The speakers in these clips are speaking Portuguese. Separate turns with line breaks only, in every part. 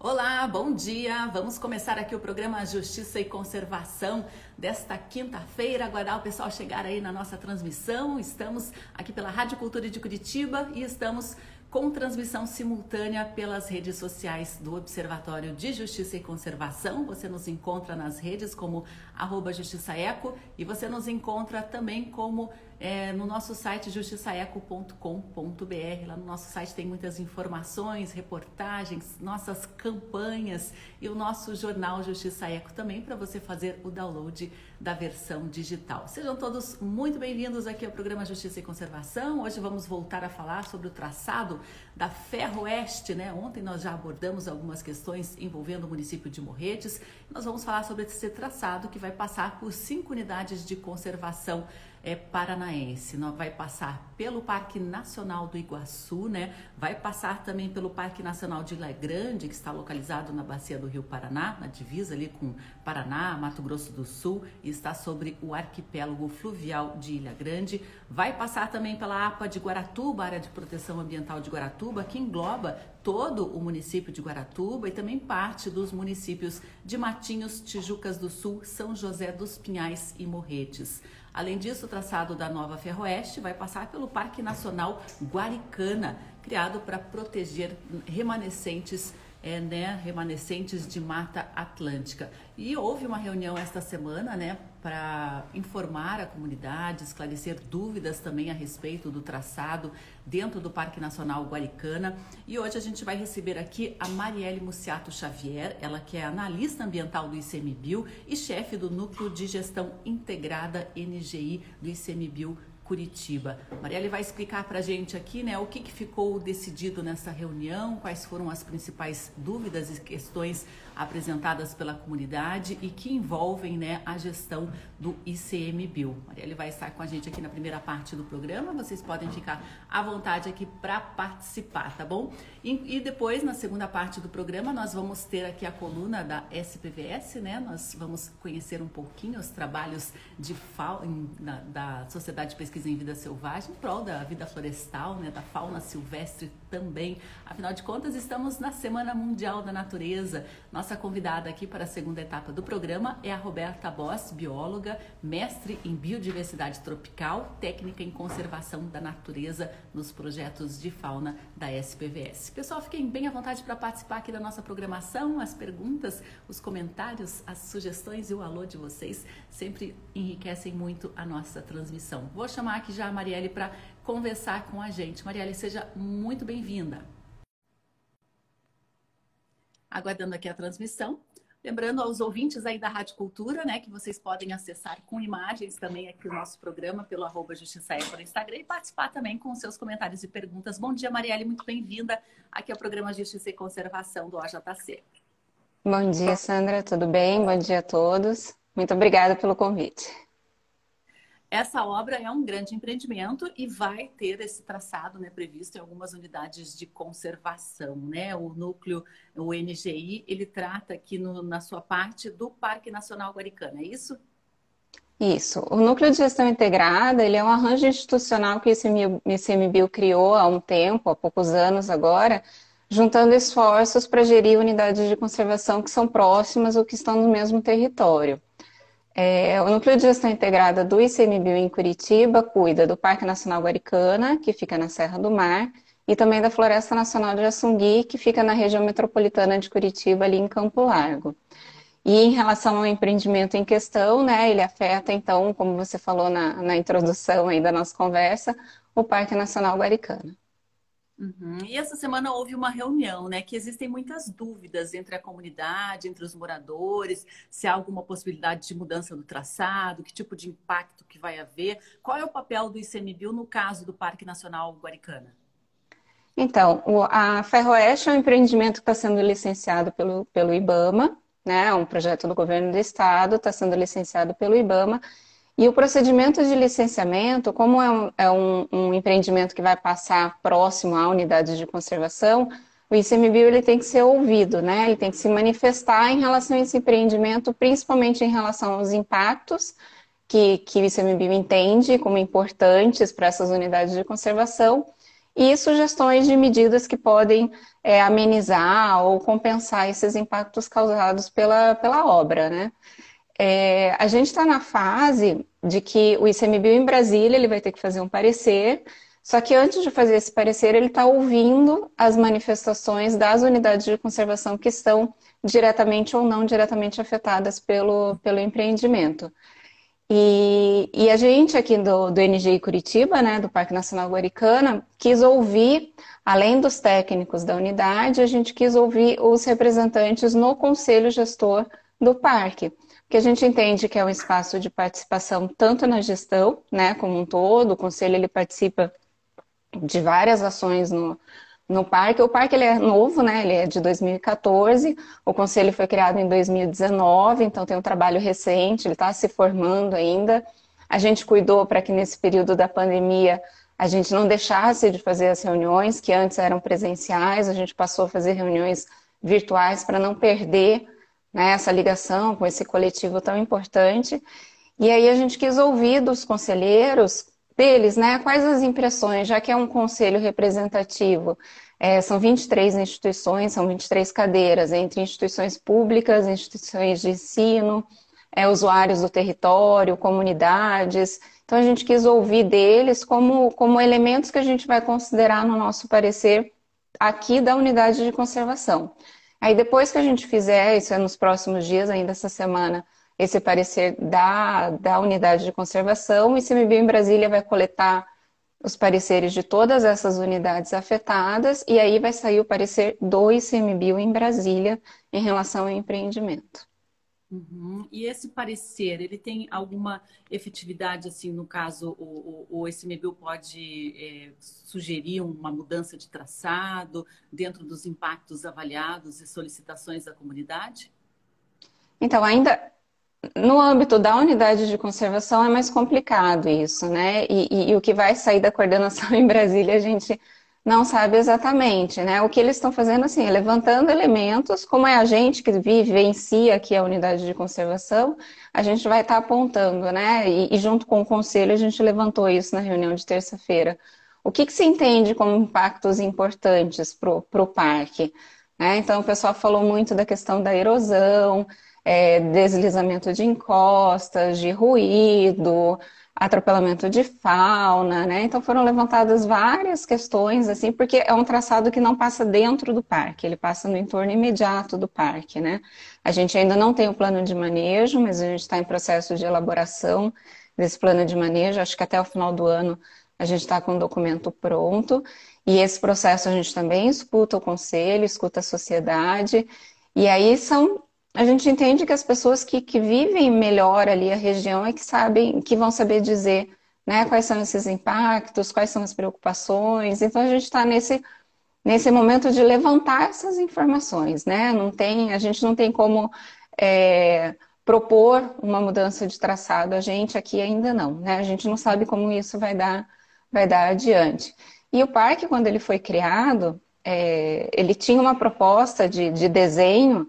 Olá, bom dia! Vamos começar aqui o programa Justiça e Conservação desta quinta-feira. Aguardar o pessoal chegar aí na nossa transmissão. Estamos aqui pela Rádio Cultura de Curitiba e estamos com transmissão simultânea pelas redes sociais do Observatório de Justiça e Conservação. Você nos encontra nas redes como arroba e você nos encontra também como é, no nosso site justiçaeco.com.br. Lá no nosso site tem muitas informações, reportagens, nossas campanhas e o nosso jornal Justiça Eco também para você fazer o download da versão digital. Sejam todos muito bem-vindos aqui ao programa Justiça e Conservação. Hoje vamos voltar a falar sobre o traçado da Ferroeste, né? Ontem nós já abordamos algumas questões envolvendo o município de Morretes. Nós vamos falar sobre esse traçado que vai passar por cinco unidades de conservação é, paranaense. Vai passar pelo Parque Nacional do Iguaçu, né? Vai passar também pelo Parque Nacional de Ilha Grande, que está localizado na bacia do Rio Paraná, na divisa ali com Paraná, Mato Grosso do Sul, e está sobre o arquipélago fluvial de Ilha Grande. Vai passar também pela APA de Guaratuba, área de proteção ambiental de Guaratuba, que engloba todo o município de Guaratuba e também parte dos municípios de Matinhos, Tijucas do Sul, São José dos Pinhais e Morretes. Além disso, o traçado da nova Ferroeste vai passar pelo Parque Nacional Guaricana, criado para proteger remanescentes é, né, remanescentes de Mata Atlântica. E houve uma reunião esta semana, né, para informar a comunidade, esclarecer dúvidas também a respeito do traçado dentro do Parque Nacional Guaricana. E hoje a gente vai receber aqui a Marielle Muciato Xavier, ela que é analista ambiental do ICMBio e chefe do Núcleo de Gestão Integrada NGI do ICMBio Curitiba. Marielle vai explicar para a gente aqui né, o que, que ficou decidido nessa reunião, quais foram as principais dúvidas e questões apresentadas pela comunidade e que envolvem né, a gestão do ICMBio. Marielle vai estar com a gente aqui na primeira parte do programa, vocês podem ficar à vontade aqui para participar, tá bom? E, e, depois, na segunda parte do programa, nós vamos ter aqui a coluna da SPVS, né? Nós vamos conhecer um pouquinho os trabalhos de da, da Sociedade de Pesquisa em Vida Selvagem, em prol da vida florestal, né? da fauna silvestre também. Afinal de contas, estamos na Semana Mundial da Natureza. Nossa convidada aqui para a segunda etapa do programa é a Roberta Boss, bióloga, mestre em biodiversidade tropical, técnica em conservação da natureza nos projetos de fauna da SPVS. Pessoal, fiquem bem à vontade para participar aqui da nossa programação. As perguntas, os comentários, as sugestões e o alô de vocês sempre enriquecem muito a nossa transmissão. Vou chamar aqui já a Marielle para conversar com a gente. Marielle, seja muito bem-vinda. Aguardando aqui a transmissão. Lembrando aos ouvintes aí da Rádio Cultura, né, que vocês podem acessar com imagens também aqui o nosso programa pelo arroba Justiça Eco no Instagram e participar também com seus comentários e perguntas. Bom dia, Marielle, muito bem-vinda aqui ao programa Justiça e Conservação do OJC.
Bom dia, Sandra, tudo bem? Bom dia a todos. Muito obrigada pelo convite.
Essa obra é um grande empreendimento e vai ter esse traçado né, previsto em algumas unidades de conservação. Né? O núcleo, o NGI, ele trata aqui no, na sua parte do Parque Nacional Guaricana, é isso?
Isso. O Núcleo de Gestão Integrada, ele é um arranjo institucional que o ICMBio criou há um tempo, há poucos anos agora, juntando esforços para gerir unidades de conservação que são próximas ou que estão no mesmo território. É, o Núcleo de Gestão Integrada do ICMBio em Curitiba cuida do Parque Nacional Guaricana, que fica na Serra do Mar, e também da Floresta Nacional de Assungui, que fica na região metropolitana de Curitiba, ali em Campo Largo. E em relação ao empreendimento em questão, né, ele afeta, então, como você falou na, na introdução aí da nossa conversa, o Parque Nacional Guaricana.
Uhum. E essa semana houve uma reunião, né? Que existem muitas dúvidas entre a comunidade, entre os moradores, se há alguma possibilidade de mudança do traçado, que tipo de impacto que vai haver. Qual é o papel do ICMBio no caso do Parque Nacional Guaricana?
Então, a Ferroeste é um empreendimento que está sendo licenciado pelo, pelo IBAMA, né? É um projeto do governo do estado, está sendo licenciado pelo IBAMA e o procedimento de licenciamento, como é, um, é um, um, empreendimento que vai passar próximo à unidade de conservação, o ICMBio ele tem que ser ouvido, né? Ele tem que se manifestar em relação a esse empreendimento, principalmente em relação aos impactos que, que o ICMBio entende como importantes para essas unidades de conservação e sugestões de medidas que podem é, amenizar ou compensar esses impactos causados pela, pela obra, né? É, a gente está na fase de que o ICMBio em Brasília ele vai ter que fazer um parecer, só que antes de fazer esse parecer, ele está ouvindo as manifestações das unidades de conservação que estão diretamente ou não diretamente afetadas pelo, pelo empreendimento. E, e, a gente aqui do, do NGI Curitiba, né, do Parque Nacional Guaricana, quis ouvir, além dos técnicos da unidade, a gente quis ouvir os representantes no conselho gestor do parque que a gente entende que é um espaço de participação tanto na gestão, né, como um todo, o conselho ele participa de várias ações no, no parque. O parque ele é novo, né, ele é de 2014, o conselho foi criado em 2019, então tem um trabalho recente, ele está se formando ainda. A gente cuidou para que nesse período da pandemia a gente não deixasse de fazer as reuniões que antes eram presenciais, a gente passou a fazer reuniões virtuais para não perder né, essa ligação com esse coletivo tão importante. E aí a gente quis ouvir dos conselheiros, deles, né, quais as impressões, já que é um conselho representativo. É, são 23 instituições, são 23 cadeiras, entre instituições públicas, instituições de ensino, é, usuários do território, comunidades. Então a gente quis ouvir deles como, como elementos que a gente vai considerar no nosso parecer aqui da unidade de conservação. Aí depois que a gente fizer, isso é nos próximos dias, ainda essa semana, esse parecer da, da unidade de conservação, o ICMBio em Brasília vai coletar os pareceres de todas essas unidades afetadas e aí vai sair o parecer do ICMBio em Brasília em relação ao empreendimento.
Uhum. E esse parecer, ele tem alguma efetividade, assim, no caso, o, o, o ICMBio pode é, sugerir uma mudança de traçado dentro dos impactos avaliados e solicitações da comunidade?
Então, ainda no âmbito da unidade de conservação é mais complicado isso, né? E, e, e o que vai sair da coordenação em Brasília a gente não sabe exatamente, né? O que eles estão fazendo assim, é levantando elementos, como é a gente que vivencia aqui a unidade de conservação, a gente vai estar tá apontando, né? E, e, junto com o conselho a gente levantou isso na reunião de terça-feira. O que, que se entende como impactos importantes para o parque? Né? Então o pessoal falou muito da questão da erosão, é, deslizamento de encostas, de ruído, atropelamento de fauna, né? Então foram levantadas várias questões, assim, porque é um traçado que não passa dentro do parque, ele passa no entorno imediato do parque, né? A gente ainda não tem o plano de manejo, mas a gente está em processo de elaboração desse plano de manejo. Acho que até o final do ano a gente está com o documento pronto. E esse processo a gente também escuta o conselho, escuta a sociedade. E aí são a gente entende que as pessoas que, que vivem melhor ali a região é que sabem, que vão saber dizer né, quais são esses impactos, quais são as preocupações. Então a gente está nesse, nesse momento de levantar essas informações, né? Não tem, a gente não tem como é, propor uma mudança de traçado, a gente aqui ainda não, né? A gente não sabe como isso vai dar, vai dar adiante. E o parque, quando ele foi criado, é, ele tinha uma proposta de, de desenho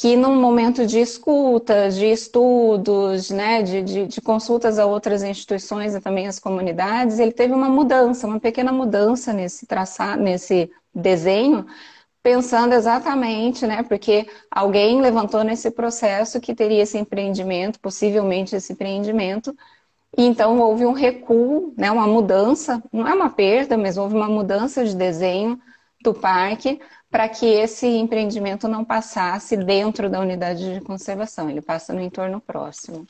que num momento de escuta, de estudos, né, de, de, de, consultas a outras instituições e também as comunidades, ele teve uma mudança, uma pequena mudança nesse traçado, nesse desenho, pensando exatamente, né, porque alguém levantou nesse processo que teria esse empreendimento, possivelmente esse empreendimento, e então houve um recuo, né, uma mudança, não é uma perda, mas houve uma mudança de desenho do parque para que esse empreendimento não passasse dentro da unidade de conservação, ele passa no entorno próximo.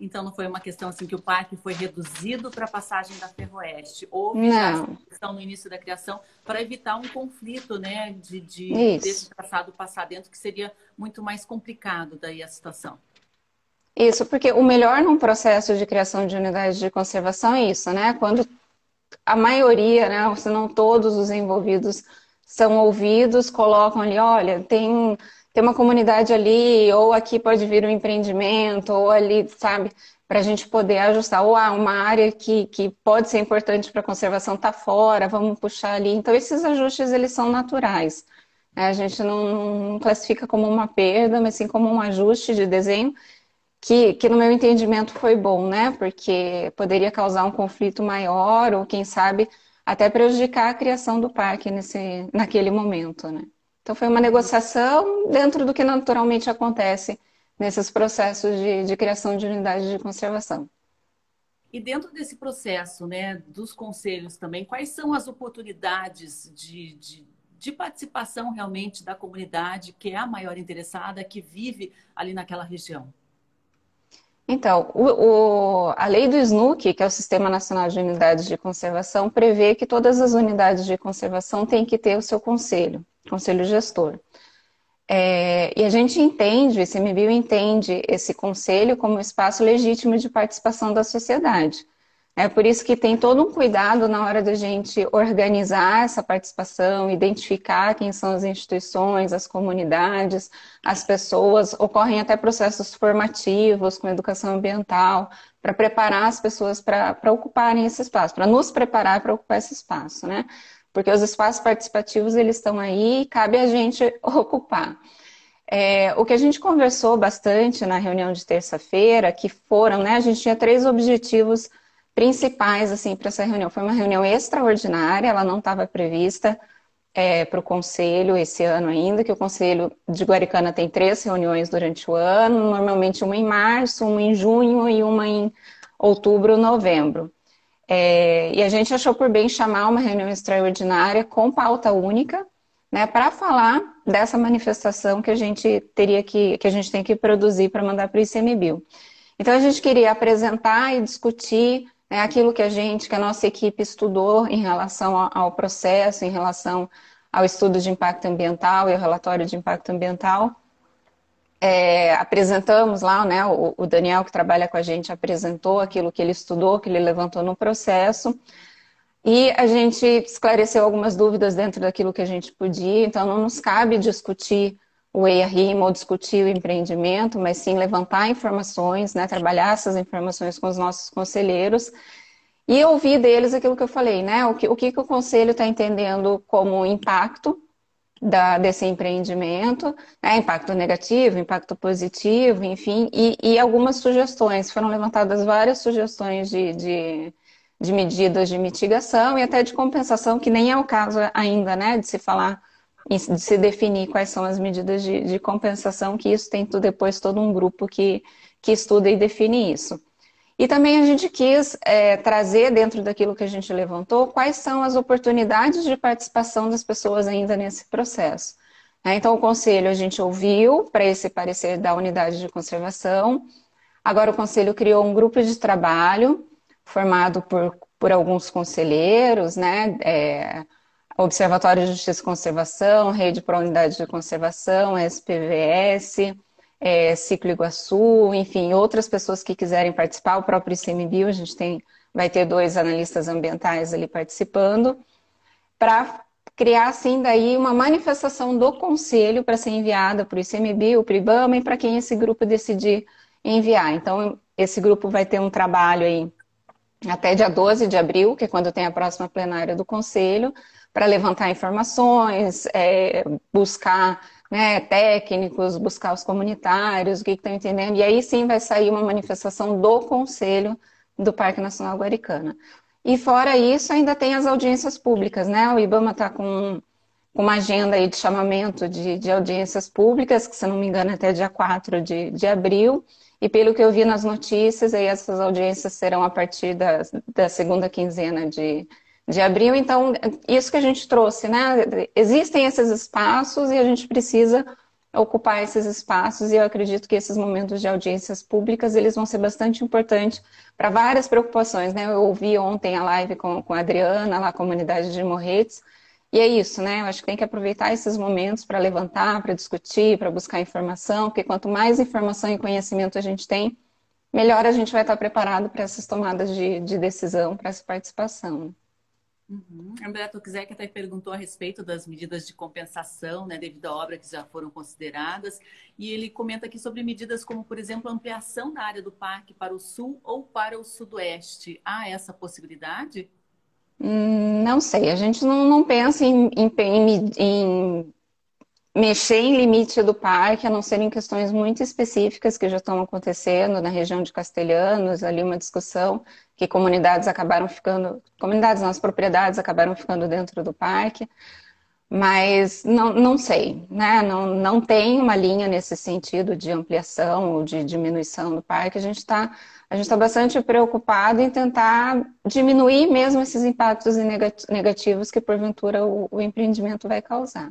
Então não foi uma questão assim que o parque foi reduzido para a passagem da Ferroeste. Houve já questão no início da criação para evitar um conflito, né, de, de desse traçado passar dentro, que seria muito mais complicado daí a situação.
Isso, porque o melhor num processo de criação de unidade de conservação é isso, né? Quando a maioria, né, se não todos os envolvidos são ouvidos, colocam ali, olha, tem, tem uma comunidade ali, ou aqui pode vir um empreendimento, ou ali, sabe, para a gente poder ajustar, ou ah, uma área que, que pode ser importante para a conservação está fora, vamos puxar ali. Então, esses ajustes, eles são naturais. Né? A gente não, não classifica como uma perda, mas sim como um ajuste de desenho, que, que no meu entendimento foi bom, né? Porque poderia causar um conflito maior, ou quem sabe até prejudicar a criação do parque nesse, naquele momento, né? Então foi uma negociação dentro do que naturalmente acontece nesses processos de, de criação de unidades de conservação.
E dentro desse processo, né, dos conselhos também, quais são as oportunidades de, de, de, participação realmente da comunidade que é a maior interessada, que vive ali naquela região?
Então, o, o, a lei do SNUC, que é o Sistema Nacional de Unidades de Conservação, prevê que todas as unidades de conservação têm que ter o seu conselho, conselho gestor. É, e a gente entende, o ICMBio entende esse conselho como um espaço legítimo de participação da sociedade. É por isso que tem todo um cuidado na hora da gente organizar essa participação, identificar quem são as instituições, as comunidades, as pessoas. Ocorrem até processos formativos com educação ambiental, para preparar as pessoas para ocuparem esse espaço, para nos preparar para ocupar esse espaço, né? porque os espaços participativos eles estão aí e cabe a gente ocupar. É, o que a gente conversou bastante na reunião de terça-feira, que foram, né, a gente tinha três objetivos principais assim para essa reunião. Foi uma reunião extraordinária, ela não estava prevista é, para o conselho esse ano ainda, que o conselho de Guaricana tem três reuniões durante o ano, normalmente uma em março, uma em junho e uma em outubro, novembro. É, e a gente achou por bem chamar uma reunião extraordinária com pauta única, né, para falar dessa manifestação que a gente teria que, que a gente tem que produzir para mandar para o ICMBio. Então a gente queria apresentar e discutir né, aquilo que a gente, que a nossa equipe estudou em relação ao, ao processo, em relação ao estudo de impacto ambiental e ao relatório de impacto ambiental, é, apresentamos lá, né, o, o, Daniel que trabalha com a gente apresentou aquilo que ele estudou, que ele levantou no processo, e a gente esclareceu algumas dúvidas dentro daquilo que a gente podia, então não nos cabe discutir o EIA-RIMA ou discutir o empreendimento, mas sim levantar informações, né, trabalhar essas informações com os nossos conselheiros e ouvir deles aquilo que eu falei, né, o que o, que o conselho está entendendo como impacto da, desse empreendimento, né, impacto negativo, impacto positivo, enfim, e, e, algumas sugestões. Foram levantadas várias sugestões de, de, de, medidas de mitigação e até de compensação, que nem é o caso ainda, né, de se falar, de se definir quais são as medidas de, de compensação, que isso tem depois todo um grupo que, que estuda e define isso. E também a gente quis é, trazer dentro daquilo que a gente levantou quais são as oportunidades de participação das pessoas ainda nesse processo. É, então, o conselho a gente ouviu para esse parecer da unidade de conservação. Agora, o conselho criou um grupo de trabalho formado por, por alguns conselheiros, né? É, Observatório de Justiça e Conservação, Rede para Unidade de Conservação, SPVS, é, Ciclo Iguaçu, enfim, outras pessoas que quiserem participar, o próprio ICMBio, a gente tem, vai ter dois analistas ambientais ali participando, para criar, assim, daí uma manifestação do conselho para ser enviada para o ICMBio, para o IBAMA e para quem esse grupo decidir enviar. Então, esse grupo vai ter um trabalho aí até dia 12 de abril, que é quando tem a próxima plenária do conselho, para levantar informações, é, buscar né, técnicos, buscar os comunitários, o que estão entendendo, e aí sim vai sair uma manifestação do Conselho do Parque Nacional Guaricana. E fora isso, ainda tem as audiências públicas, né? O IBAMA está com uma agenda aí de chamamento de, de, audiências públicas, que se não me engano é até dia 4 de, de abril, e pelo que eu vi nas notícias, aí essas audiências serão a partir da, da segunda quinzena de, de abril. Então, isso que a gente trouxe, né? Existem esses espaços e a gente precisa ocupar esses espaços e eu acredito que esses momentos de audiências públicas eles vão ser bastante importantes para várias preocupações, né? Eu ouvi ontem a live com, com a Adriana, lá a comunidade de Morretes, e é isso, né? Eu acho que tem que aproveitar esses momentos para levantar, para discutir, para buscar informação, porque quanto mais informação e conhecimento a gente tem, melhor a gente vai estar preparado para essas tomadas de, de decisão, para essa participação.
Uhum. André Toczek até perguntou a respeito das medidas de compensação, né, devido à obra que já foram consideradas, e ele comenta aqui sobre medidas como, por exemplo, ampliação da área do parque para o sul ou para o sudoeste. Há essa possibilidade?
Hum, não sei, a gente não, não pensa em, em, em, mexer em limite do parque, a não ser em questões muito específicas que já estão acontecendo na região de Castelhanos, ali uma discussão que comunidades acabaram ficando, comunidades, não, as propriedades acabaram ficando dentro do parque, mas não, não sei, né? Não, não tem uma linha nesse sentido de ampliação ou de diminuição do parque. A gente está a gente está bastante preocupado em tentar diminuir mesmo esses impactos negativos que porventura o, o empreendimento vai causar.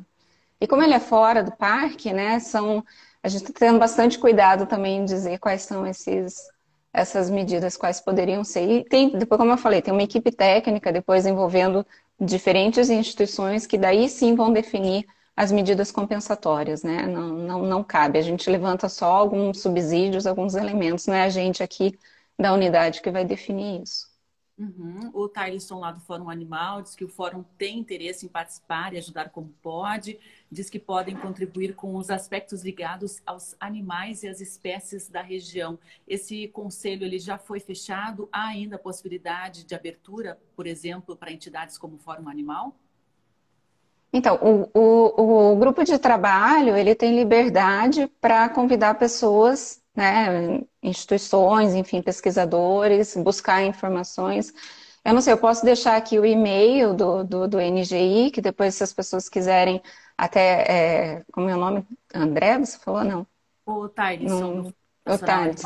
E como ele é fora do parque, né, são, a gente está tendo bastante cuidado também em dizer quais são esses, essas medidas, quais poderiam ser. E tem, depois, como eu falei, tem uma equipe técnica depois envolvendo diferentes instituições que daí sim vão definir as medidas compensatórias, né? Não, não, não cabe. A gente levanta só alguns subsídios, alguns elementos, não é a gente aqui da unidade que vai definir isso.
Uhum. O Tyson lá do Fórum Animal diz que o Fórum tem interesse em participar e ajudar como pode, diz que podem contribuir com os aspectos ligados aos animais e às espécies da região. Esse conselho ele já foi fechado? Há ainda a possibilidade de abertura, por exemplo, para entidades como o Fórum Animal?
Então, o, o, o grupo de trabalho ele tem liberdade para convidar pessoas né, instituições, enfim, pesquisadores, buscar informações. Eu não sei, eu posso deixar aqui o e-mail do, do, do NGI, que depois, se as pessoas quiserem, até, é, como é o nome? André, você falou, não?
O. Um,
o Thales.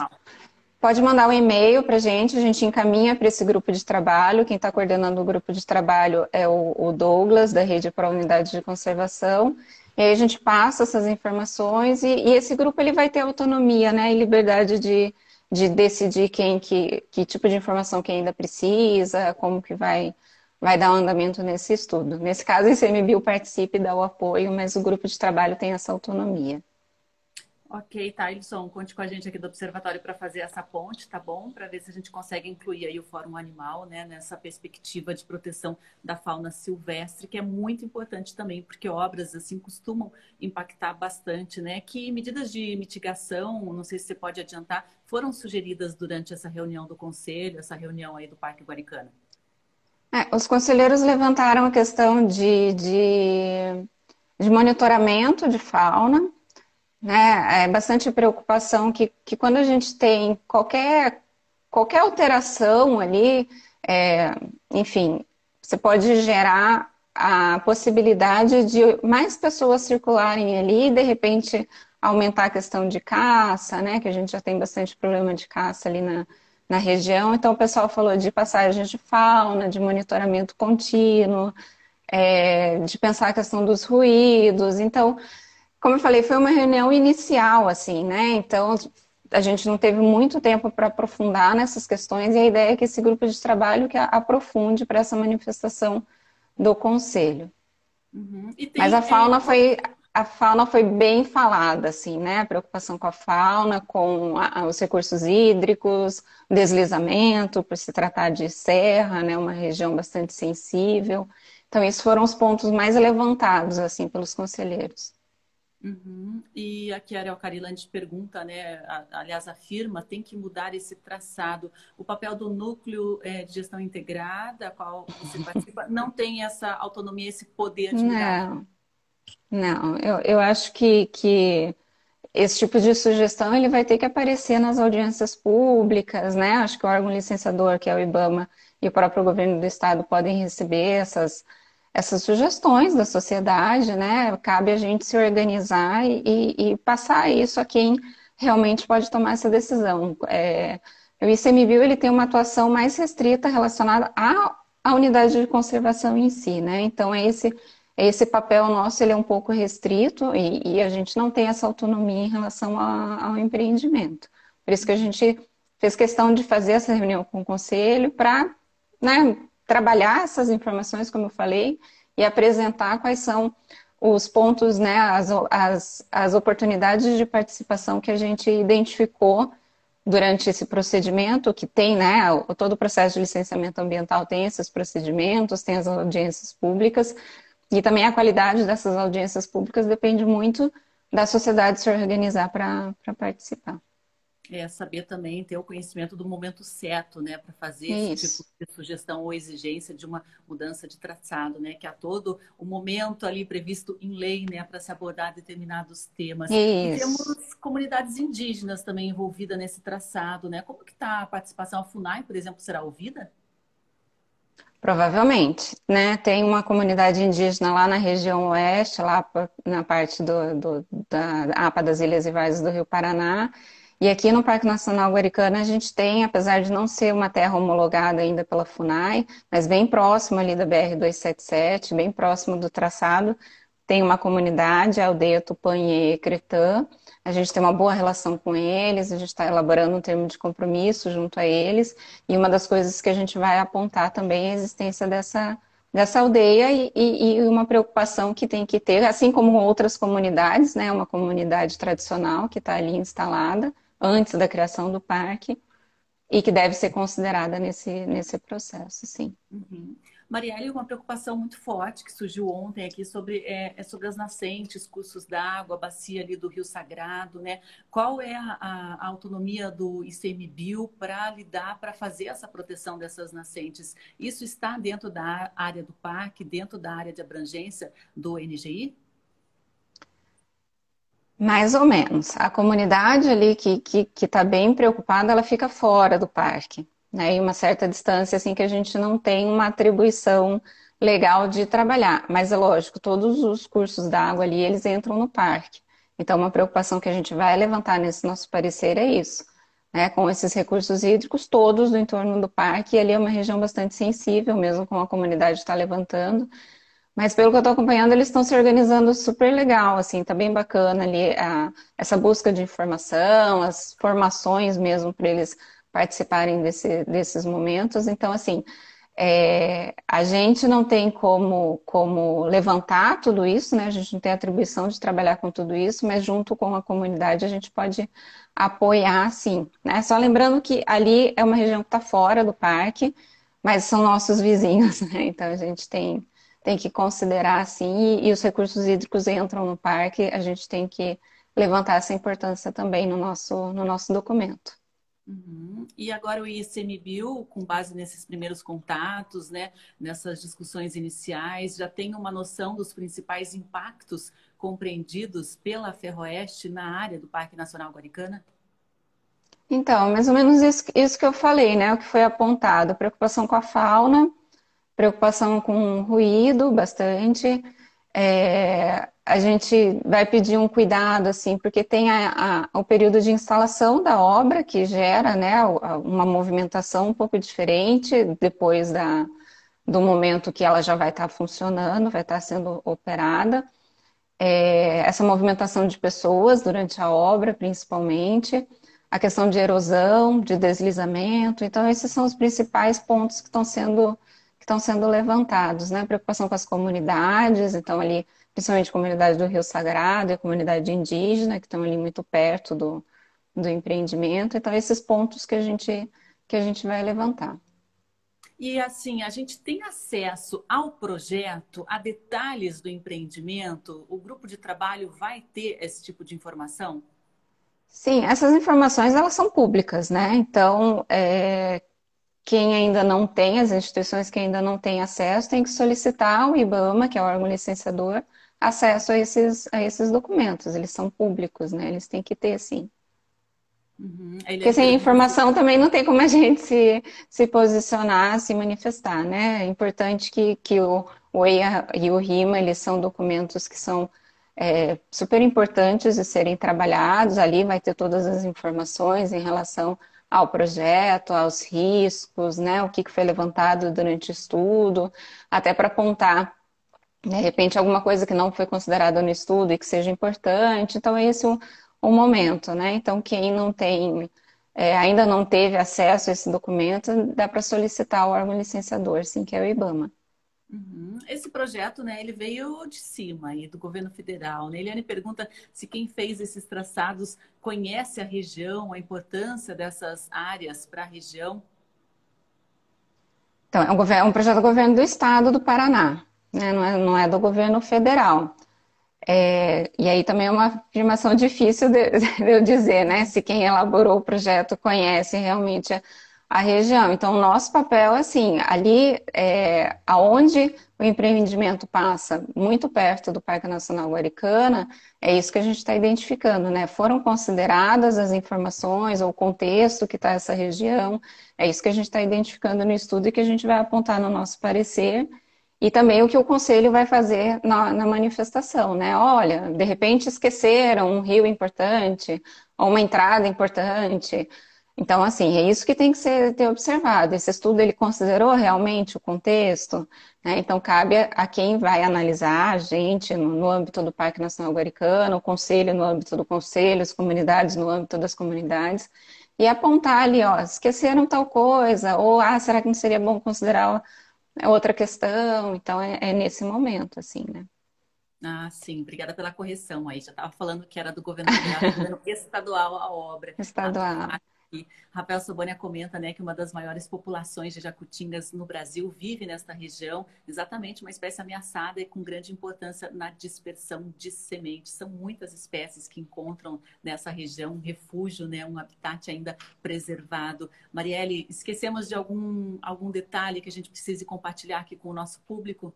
Pode mandar um e-mail para a gente, a gente encaminha para esse grupo de trabalho. Quem está coordenando o grupo de trabalho é o, o Douglas, da Rede para a Unidade de Conservação. E aí a gente passa essas informações e, e esse grupo ele vai ter autonomia, né, e liberdade de, de decidir quem que, que tipo de informação que ainda precisa, como que vai vai dar um andamento nesse estudo. Nesse caso, o ICMBio participa e dá o apoio, mas o grupo de trabalho tem essa autonomia.
Ok, Tyson, conte com a gente aqui do Observatório para fazer essa ponte, tá bom? Para ver se a gente consegue incluir aí o Fórum Animal, né, nessa perspectiva de proteção da fauna silvestre, que é muito importante também, porque obras assim costumam impactar bastante, né? Que medidas de mitigação, não sei se você pode adiantar, foram sugeridas durante essa reunião do Conselho, essa reunião aí do Parque Guaricana?
É, os conselheiros levantaram a questão de, de, de monitoramento de fauna, né? É bastante preocupação que, que quando a gente tem qualquer, qualquer alteração ali, é, enfim, você pode gerar a possibilidade de mais pessoas circularem ali e de repente aumentar a questão de caça, né? Que a gente já tem bastante problema de caça ali na, na região. Então o pessoal falou de passagens de fauna, de monitoramento contínuo, é, de pensar a questão dos ruídos. Então, como eu falei, foi uma reunião inicial, assim, né? Então, a gente não teve muito tempo para aprofundar nessas questões e a ideia é que esse grupo de trabalho que aprofunde para essa manifestação do conselho. Uhum. Tem, Mas a fauna é... foi a fauna foi bem falada, assim, né? A preocupação com a fauna, com a, os recursos hídricos, deslizamento, por se tratar de serra, né? Uma região bastante sensível. Então, esses foram os pontos mais levantados, assim, pelos conselheiros.
Uhum. E aqui a Ariel Carilante pergunta, né? aliás, afirma, tem que mudar esse traçado. O papel do núcleo é, de gestão integrada, a qual você participa, não tem essa autonomia, esse poder de mudar?
Não, não. Eu, eu acho que, que esse tipo de sugestão ele vai ter que aparecer nas audiências públicas, né? Acho que o órgão licenciador, que é o IBAMA, e o próprio governo do estado podem receber essas essas sugestões da sociedade, né? Cabe a gente se organizar e, e passar isso a quem realmente pode tomar essa decisão. É, o ICMBio ele tem uma atuação mais restrita relacionada à, à unidade de conservação em si, né? Então é esse esse papel nosso ele é um pouco restrito e, e a gente não tem essa autonomia em relação a, ao empreendimento. Por isso que a gente fez questão de fazer essa reunião com o conselho para né, trabalhar essas informações, como eu falei, e apresentar quais são os pontos, né, as, as, as oportunidades de participação que a gente identificou durante esse procedimento, que tem, né, todo o processo de licenciamento ambiental tem esses procedimentos, tem as audiências públicas, e também a qualidade dessas audiências públicas depende muito da sociedade se organizar para participar.
É saber também ter o conhecimento do momento certo, né, para fazer esse tipo de sugestão ou exigência de uma mudança de traçado, né, que há todo o momento ali previsto em lei, né, para se abordar determinados temas. E temos comunidades indígenas também envolvidas nesse traçado, né? Como que está a participação? A FUNAI, por exemplo, será ouvida?
Provavelmente, né? Tem uma comunidade indígena lá na região oeste, lá na parte do, do da APA das Ilhas e Vales do Rio Paraná, e aqui no Parque Nacional Guaricana a gente tem, apesar de não ser uma terra homologada ainda pela FUNAI, mas bem próximo ali da BR-277, bem próximo do traçado, tem uma comunidade, a aldeia Tupanhê Cretã. A gente tem uma boa relação com eles, a gente está elaborando um termo de compromisso junto a eles, e uma das coisas que a gente vai apontar também é a existência dessa, dessa aldeia e, e, e uma preocupação que tem que ter, assim como outras comunidades, né, uma comunidade tradicional que está ali instalada, antes da criação do parque e que deve ser considerada nesse, nesse processo, sim.
Uhum. Marielle, uma preocupação muito forte que surgiu ontem aqui sobre, é, é sobre as nascentes, cursos d'água, bacia ali do Rio Sagrado, né? Qual é a, a autonomia do ICMBio para lidar, para fazer essa proteção dessas nascentes? Isso está dentro da área do parque, dentro da área de abrangência do NGI?
Mais ou menos. A comunidade ali que está que, que tá bem preocupada, ela fica fora do parque, né? Em uma certa distância, assim, que a gente não tem uma atribuição legal de trabalhar. Mas é lógico, todos os cursos d'água ali, eles entram no parque. Então, uma preocupação que a gente vai levantar nesse nosso parecer é isso. Né? Com esses recursos hídricos todos do entorno do parque, e ali é uma região bastante sensível, mesmo com a comunidade está levantando. Mas pelo que eu estou acompanhando, eles estão se organizando super legal, assim, tá bem bacana ali a, essa busca de informação, as formações mesmo para eles participarem desse, desses momentos. Então, assim, é, a gente não tem como, como levantar tudo isso, né? A gente não tem atribuição de trabalhar com tudo isso, mas junto com a comunidade a gente pode apoiar, sim. Né? Só lembrando que ali é uma região que está fora do parque, mas são nossos vizinhos, né? Então a gente tem tem que considerar assim, e, e, os recursos hídricos entram no parque, a gente tem que levantar essa importância também no nosso, no nosso documento.
Uhum. E agora o ICMBio, com base nesses primeiros contatos, né, nessas discussões iniciais, já tem uma noção dos principais impactos compreendidos pela Ferroeste na área do Parque Nacional Guaricana?
Então, mais ou menos isso, isso que eu falei, né? O que foi apontado, preocupação com a fauna, preocupação com ruído bastante. É, a gente vai pedir um cuidado, assim, porque tem a, a, o período de instalação da obra, que gera né, uma movimentação um pouco diferente depois da, do momento que ela já vai estar funcionando, vai estar sendo operada. É, essa movimentação de pessoas durante a obra, principalmente, a questão de erosão, de deslizamento. Então, esses são os principais pontos que estão sendo estão sendo levantados, né? Preocupação com as comunidades, então ali, principalmente a comunidade do Rio Sagrado e a comunidade indígena, que estão ali muito perto do, do empreendimento. Então, esses pontos que a gente, que a gente vai levantar.
E assim, a gente tem acesso ao projeto, a detalhes do empreendimento? O grupo de trabalho vai ter esse tipo de informação?
Sim, essas informações elas são públicas, né? Então, é, quem ainda não tem, as instituições que ainda não têm acesso, tem que solicitar ao IBAMA, que é o órgão licenciador, acesso a esses, a esses documentos. Eles são públicos, né? Eles têm que ter, sim. Uhum. Porque sem informação também não tem como a gente se, se posicionar, se manifestar, né? É importante que, que o, o EIA e o RIMA, eles são documentos que são é, super importantes de serem trabalhados. Ali vai ter todas as informações em relação ao projeto, aos riscos, né? O que foi levantado durante o estudo, até para apontar, de repente, alguma coisa que não foi considerada no estudo e que seja importante. Então, é esse o, o momento, né? Então, quem não tem, é, ainda não teve acesso a esse documento, dá para solicitar o órgão licenciador, sim, que é o IBAMA.
Uhum. Esse projeto, né, ele veio de cima aí do governo federal. Né? Eliane pergunta se quem fez esses traçados conhece a região, a importância dessas áreas para a região.
Então, é um, governo, é um projeto do governo do estado do Paraná, né? não, é, não é do governo federal. É, e aí também é uma afirmação difícil de, de, eu dizer, né? Se quem elaborou o projeto conhece realmente a, a região. Então, o nosso papel, assim, ali é, aonde o empreendimento passa, muito perto do Parque Nacional Guaricana, é isso que a gente está identificando, né? Foram consideradas as informações ou o contexto que está essa região, é isso que a gente está identificando no estudo e que a gente vai apontar no nosso parecer. E também o que o conselho vai fazer na, na manifestação, né? Olha, de repente esqueceram um rio importante, ou uma entrada importante, então, assim, é isso que tem que ser ter observado. Esse estudo ele considerou realmente o contexto, né? Então cabe a, quem vai analisar a gente no, no, âmbito do Parque Nacional Guaricano, o conselho no âmbito do conselho, as comunidades no âmbito das comunidades, e apontar ali, ó, esqueceram tal coisa, ou ah, será que não seria bom considerar outra questão? Então é, é nesse momento, assim, né?
Ah, sim, obrigada pela correção aí. Já estava falando que era do governo, do governo estadual a obra.
Estadual.
A, e Rafael Sobania comenta né, que uma das maiores populações de jacutingas no Brasil vive nesta região, exatamente uma espécie ameaçada e com grande importância na dispersão de sementes. São muitas espécies que encontram nessa região um refúgio, né, um habitat ainda preservado. Marielle, esquecemos de algum, algum detalhe que a gente precise compartilhar aqui com o nosso público?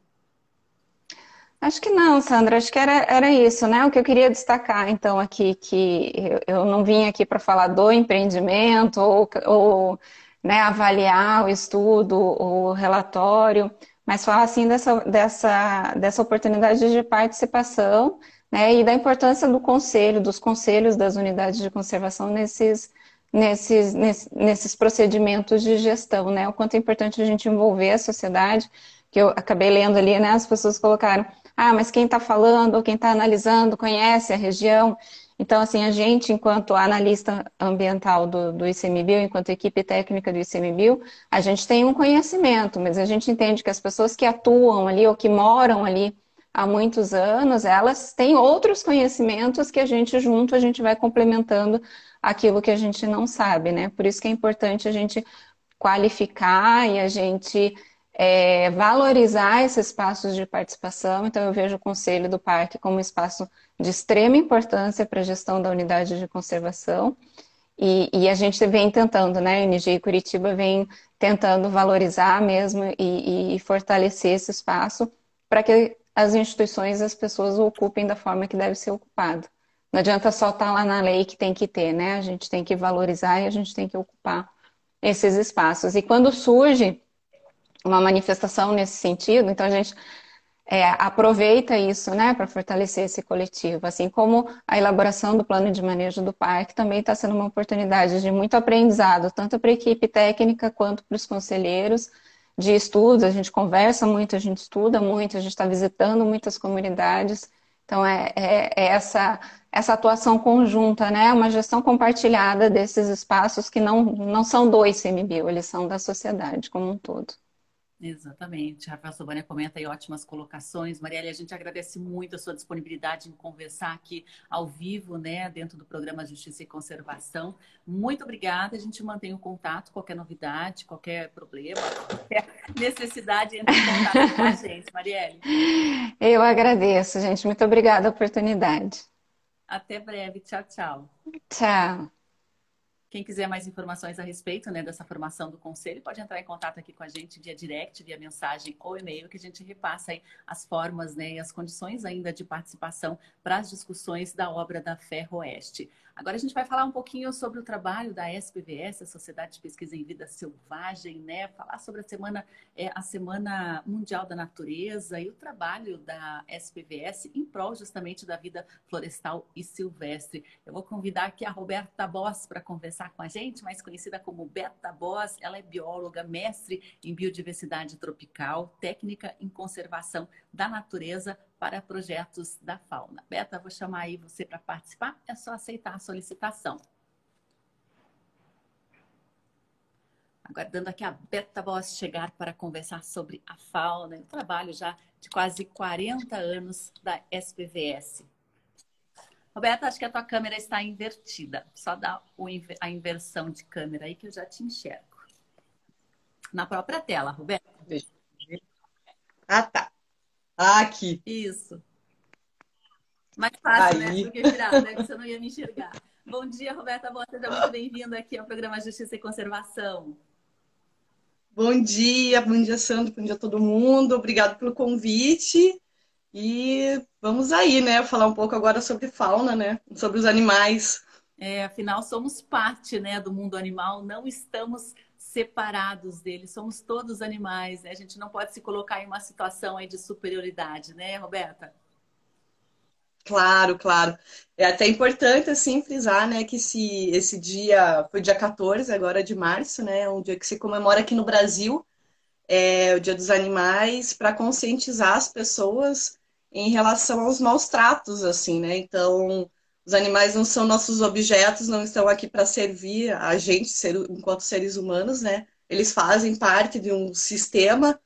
Acho que não, Sandra. Acho que era, era isso, né? O que eu queria destacar, então, aqui, que eu, eu não vim aqui para falar do empreendimento ou, ou né, avaliar o estudo, o relatório, mas falar, assim, dessa, dessa, dessa oportunidade de participação né, e da importância do conselho, dos conselhos das unidades de conservação nesses, nesses, nesses, procedimentos de gestão, né? O quanto é importante a gente envolver a sociedade, que eu acabei lendo ali, né? As pessoas colocaram ah, mas quem está falando ou quem está analisando conhece a região. Então, assim, a gente, enquanto analista ambiental do, do ICMBio, enquanto equipe técnica do ICMBio, a gente tem um conhecimento, mas a gente entende que as pessoas que atuam ali ou que moram ali há muitos anos, elas têm outros conhecimentos que a gente junto, a gente vai complementando aquilo que a gente não sabe, né? Por isso que é importante a gente qualificar e a gente é, valorizar esses espaços de participação. Então, eu vejo o Conselho do Parque como um espaço de extrema importância para a gestão da unidade de conservação. E, e, a gente vem tentando, né? A NG Curitiba vem tentando valorizar mesmo e, e fortalecer esse espaço para que as instituições, as pessoas o ocupem da forma que deve ser ocupado. Não adianta só estar tá lá na lei que tem que ter, né? A gente tem que valorizar e a gente tem que ocupar esses espaços. E quando surge uma manifestação nesse sentido, então a gente é, aproveita isso né, para fortalecer esse coletivo, assim como a elaboração do plano de manejo do parque também está sendo uma oportunidade de muito aprendizado, tanto para a equipe técnica quanto para os conselheiros de estudos, a gente conversa muito, a gente estuda muito, a gente está visitando muitas comunidades, então é, é, é, essa, essa atuação conjunta, né, uma gestão compartilhada desses espaços que não, não são do ICMBio, eles são da sociedade como um todo.
Exatamente. Rafael Sobania comenta aí ótimas colocações. Marielle, a gente agradece muito a sua disponibilidade em conversar aqui ao vivo, né, dentro do programa Justiça e Conservação. Muito obrigada. A gente mantém o contato, qualquer novidade, qualquer problema, qualquer necessidade, entre em contato com a gente. Marielle.
Eu agradeço, gente. Muito obrigada a oportunidade.
Até breve. Tchau, tchau.
Tchau.
Quem quiser mais informações a respeito né, dessa formação do conselho, pode entrar em contato aqui com a gente via direct, via mensagem ou e-mail, que a gente repassa aí as formas né, e as condições ainda de participação para as discussões da obra da Ferroeste. Agora a gente vai falar um pouquinho sobre o trabalho da SPVS, a Sociedade de Pesquisa em Vida Selvagem, né? Falar sobre a semana, é, a Semana Mundial da Natureza e o trabalho da SPVS em prol justamente da vida florestal e silvestre. Eu vou convidar aqui a Roberta Boss para conversar com a gente, mais conhecida como Beta Boss. Ela é bióloga, mestre em biodiversidade tropical, técnica em conservação da natureza para projetos da fauna. Beta, vou chamar aí você para participar, é só aceitar a solicitação. Aguardando aqui a Beta Boss chegar para conversar sobre a fauna, o trabalho já de quase 40 anos da SPVS. Roberta, acho que a tua câmera está invertida. Só dá a inversão de câmera aí que eu já te enxergo. Na própria tela, Roberta.
Ah, tá. Aqui.
Isso. Mais fácil, né, Aí. né? Do que virado, né? Que você não ia me enxergar. Bom dia, Roberta Boa, seja muito bem-vinda aqui ao programa Justiça e Conservação.
Bom dia, bom dia, Sandro, bom dia a todo mundo. Obrigado pelo convite. E vamos aí, né, falar um pouco agora sobre fauna, né, sobre os animais.
É, afinal, somos parte, né, do mundo animal, não estamos separados dele, somos todos animais, né? A gente não pode se colocar em uma situação aí de superioridade, né, Roberta?
Claro, claro. É até importante, assim, frisar, né, que esse, esse dia foi dia 14, agora de março, né, um dia que se comemora aqui no Brasil, é o Dia dos Animais, para conscientizar as pessoas em relação aos maus tratos, assim, né? Então, os animais não são nossos objetos, não estão aqui para servir a gente, ser, enquanto seres humanos, né? Eles fazem parte de um sistema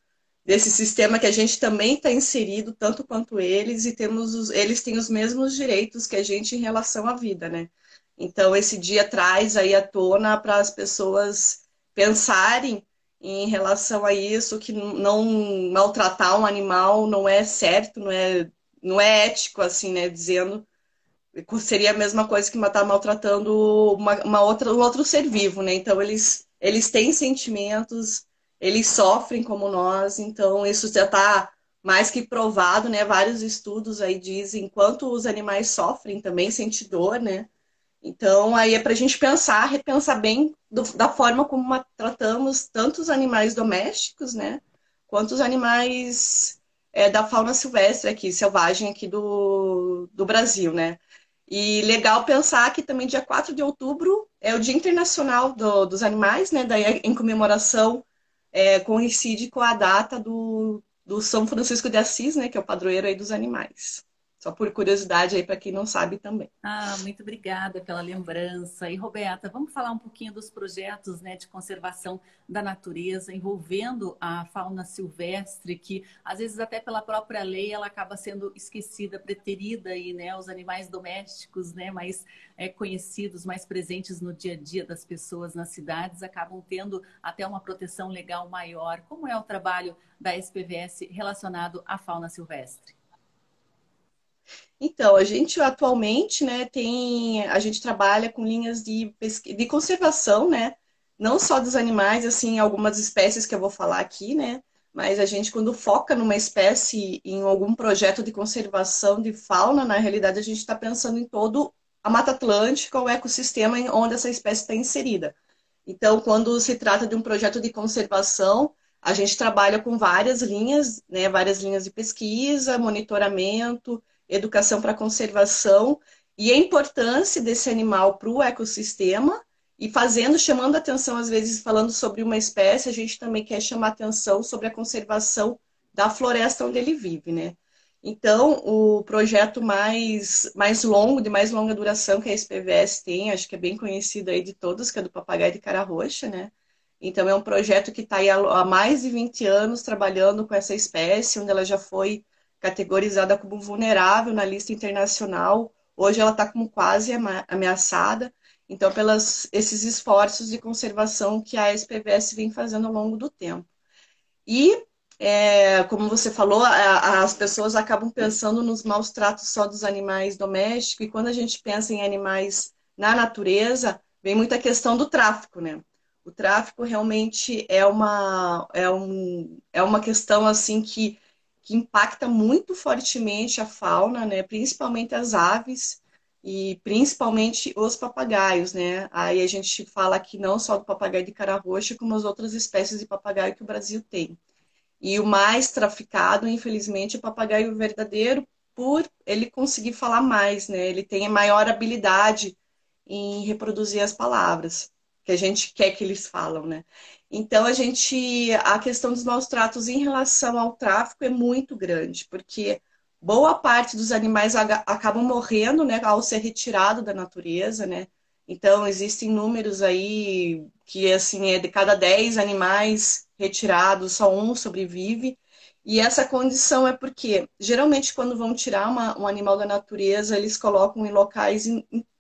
desse sistema que a gente também está inserido, tanto quanto eles, e temos os, eles têm os mesmos direitos que a gente em relação à vida, né? Então, esse dia traz aí à tona para as pessoas pensarem em relação a isso, que não maltratar um animal não é certo, não é, não é ético, assim, né? Dizendo seria a mesma coisa que matar maltratando uma, uma outra, um outro ser vivo, né? Então, eles, eles têm sentimentos, eles sofrem como nós, então isso já está mais que provado, né? Vários estudos aí dizem quanto os animais sofrem também, sente dor, né? Então aí é para a gente pensar, repensar bem do, da forma como tratamos tanto os animais domésticos, né? Quanto os animais é, da fauna silvestre aqui, selvagem aqui do, do Brasil, né? E legal pensar que também dia 4 de outubro é o Dia Internacional do, dos Animais, né? Daí em comemoração é, coincide com a data do, do São Francisco de Assis, né, que é o padroeiro aí dos animais. Só por curiosidade aí para quem não sabe também.
Ah, muito obrigada pela lembrança. E Roberta, vamos falar um pouquinho dos projetos né, de conservação da natureza envolvendo a fauna silvestre, que às vezes até pela própria lei ela acaba sendo esquecida, preterida aí, né? Os animais domésticos, né, mais é, conhecidos, mais presentes no dia a dia das pessoas nas cidades, acabam tendo até uma proteção legal maior. Como é o trabalho da SPVS relacionado à fauna silvestre?
Então, a gente atualmente, né, tem, a gente trabalha com linhas de, de conservação, né, não só dos animais, assim, algumas espécies que eu vou falar aqui, né, mas a gente quando foca numa espécie em algum projeto de conservação de fauna, na realidade a gente está pensando em todo a Mata Atlântica, o ecossistema onde essa espécie está inserida. Então, quando se trata de um projeto de conservação, a gente trabalha com várias linhas, né, várias linhas de pesquisa, monitoramento, educação para conservação e a importância desse animal para o ecossistema e fazendo, chamando atenção, às vezes, falando sobre uma espécie, a gente também quer chamar atenção sobre a conservação da floresta onde ele vive, né? Então, o projeto mais, mais longo, de mais longa duração que a SPVS tem, acho que é bem conhecido aí de todos, que é do papagaio de cara roxa, né? Então, é um projeto que está há mais de 20 anos trabalhando com essa espécie, onde ela já foi categorizada como vulnerável na lista internacional. Hoje ela está como quase ameaçada. Então, pelos esses esforços de conservação que a SPVS vem fazendo ao longo do tempo. E, é, como você falou, a, as pessoas acabam pensando nos maus tratos só dos animais domésticos, e quando a gente pensa em animais na natureza, vem muita questão do tráfico, né? O tráfico realmente é uma, é um, é uma questão assim que que impacta muito fortemente a fauna, né? principalmente as aves e principalmente os papagaios, né? Aí a gente fala aqui não só do papagaio de cara roxa, como as outras espécies de papagaio que o Brasil tem. E o mais traficado, infelizmente, é o papagaio verdadeiro, por ele conseguir falar mais, né? Ele tem a maior habilidade em reproduzir as palavras que a gente quer que eles falam, né? Então, a gente, a questão dos maus tratos em relação ao tráfico é muito grande, porque boa parte dos animais acabam morrendo, né, ao ser retirado da natureza, né? Então, existem números aí que, assim, é de cada 10 animais retirados, só um sobrevive. E essa condição é porque, geralmente, quando vão tirar uma, um animal da natureza, eles colocam em locais